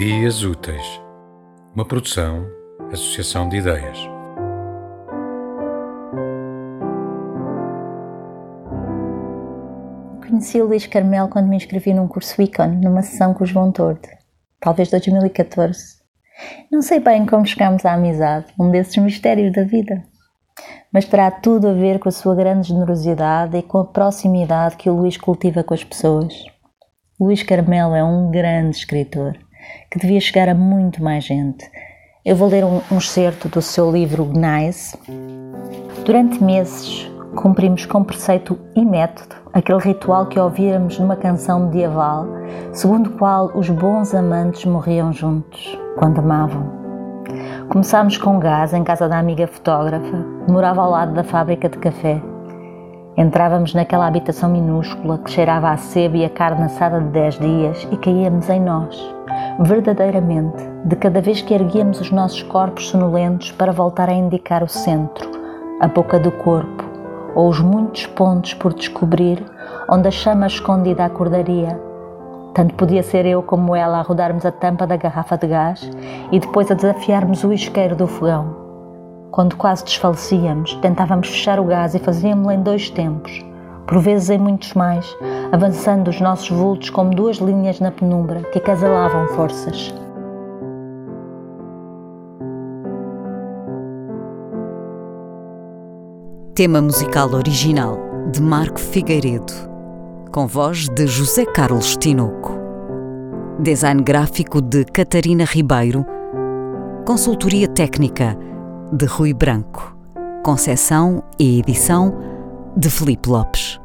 Ideias Úteis, uma produção, associação de ideias. Conheci o Luís Carmel quando me inscrevi num curso Icon, numa sessão com o João Tordo, talvez 2014. Não sei bem como chegámos à amizade, um desses mistérios da vida. Mas terá tudo a ver com a sua grande generosidade e com a proximidade que o Luís cultiva com as pessoas. Luís Carmelo é um grande escritor que devia chegar a muito mais gente. Eu vou ler um, um excerto do seu livro Gnais. Durante meses cumprimos com preceito e método aquele ritual que ouvíamos numa canção medieval, segundo o qual os bons amantes morriam juntos, quando amavam. Começámos com gás em casa da amiga fotógrafa, que morava ao lado da fábrica de café. Entrávamos naquela habitação minúscula que cheirava a sebo e a carne assada de dez dias e caíamos em nós, verdadeiramente, de cada vez que erguíamos os nossos corpos sonolentos para voltar a indicar o centro, a boca do corpo, ou os muitos pontos por descobrir onde a chama escondida acordaria. Tanto podia ser eu como ela a rodarmos a tampa da garrafa de gás e depois a desafiarmos o isqueiro do fogão. Quando quase desfalecíamos, tentávamos fechar o gás e fazíamos-lo em dois tempos, por vezes em muitos mais, avançando os nossos vultos como duas linhas na penumbra que acasalavam forças. Tema musical original de Marco Figueiredo, com voz de José Carlos Tinoco. Design gráfico de Catarina Ribeiro. Consultoria técnica de Rui Branco. Concessão e edição de Felipe Lopes.